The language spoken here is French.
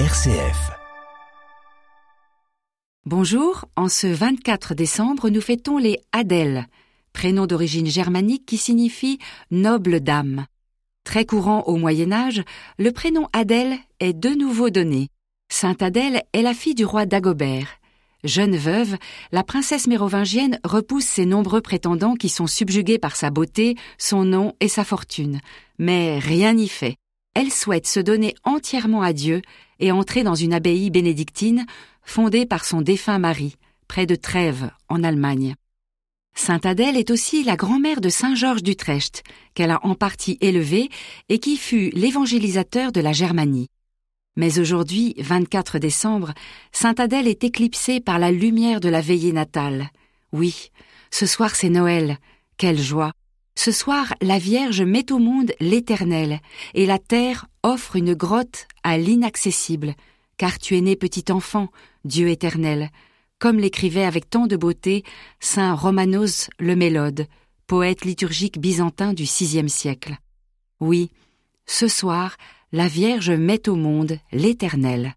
RCF. Bonjour, en ce 24 décembre, nous fêtons les Adèles, prénom d'origine germanique qui signifie noble dame. Très courant au Moyen Âge, le prénom Adèle est de nouveau donné. Sainte Adèle est la fille du roi Dagobert. Jeune veuve, la princesse mérovingienne repousse ses nombreux prétendants qui sont subjugués par sa beauté, son nom et sa fortune. Mais rien n'y fait. Elle souhaite se donner entièrement à Dieu et entrer dans une abbaye bénédictine fondée par son défunt mari, près de Trèves, en Allemagne. Sainte Adèle est aussi la grand-mère de Saint Georges d'Utrecht, qu'elle a en partie élevé et qui fut l'évangélisateur de la Germanie. Mais aujourd'hui, 24 décembre, Sainte Adèle est éclipsée par la lumière de la veillée natale. Oui, ce soir c'est Noël. Quelle joie. Ce soir, la Vierge met au monde l'Éternel, et la terre offre une grotte à l'inaccessible, car tu es né petit enfant, Dieu éternel, comme l'écrivait avec tant de beauté saint Romanos le Mélode, poète liturgique byzantin du VIe siècle. Oui, ce soir, la Vierge met au monde l'Éternel.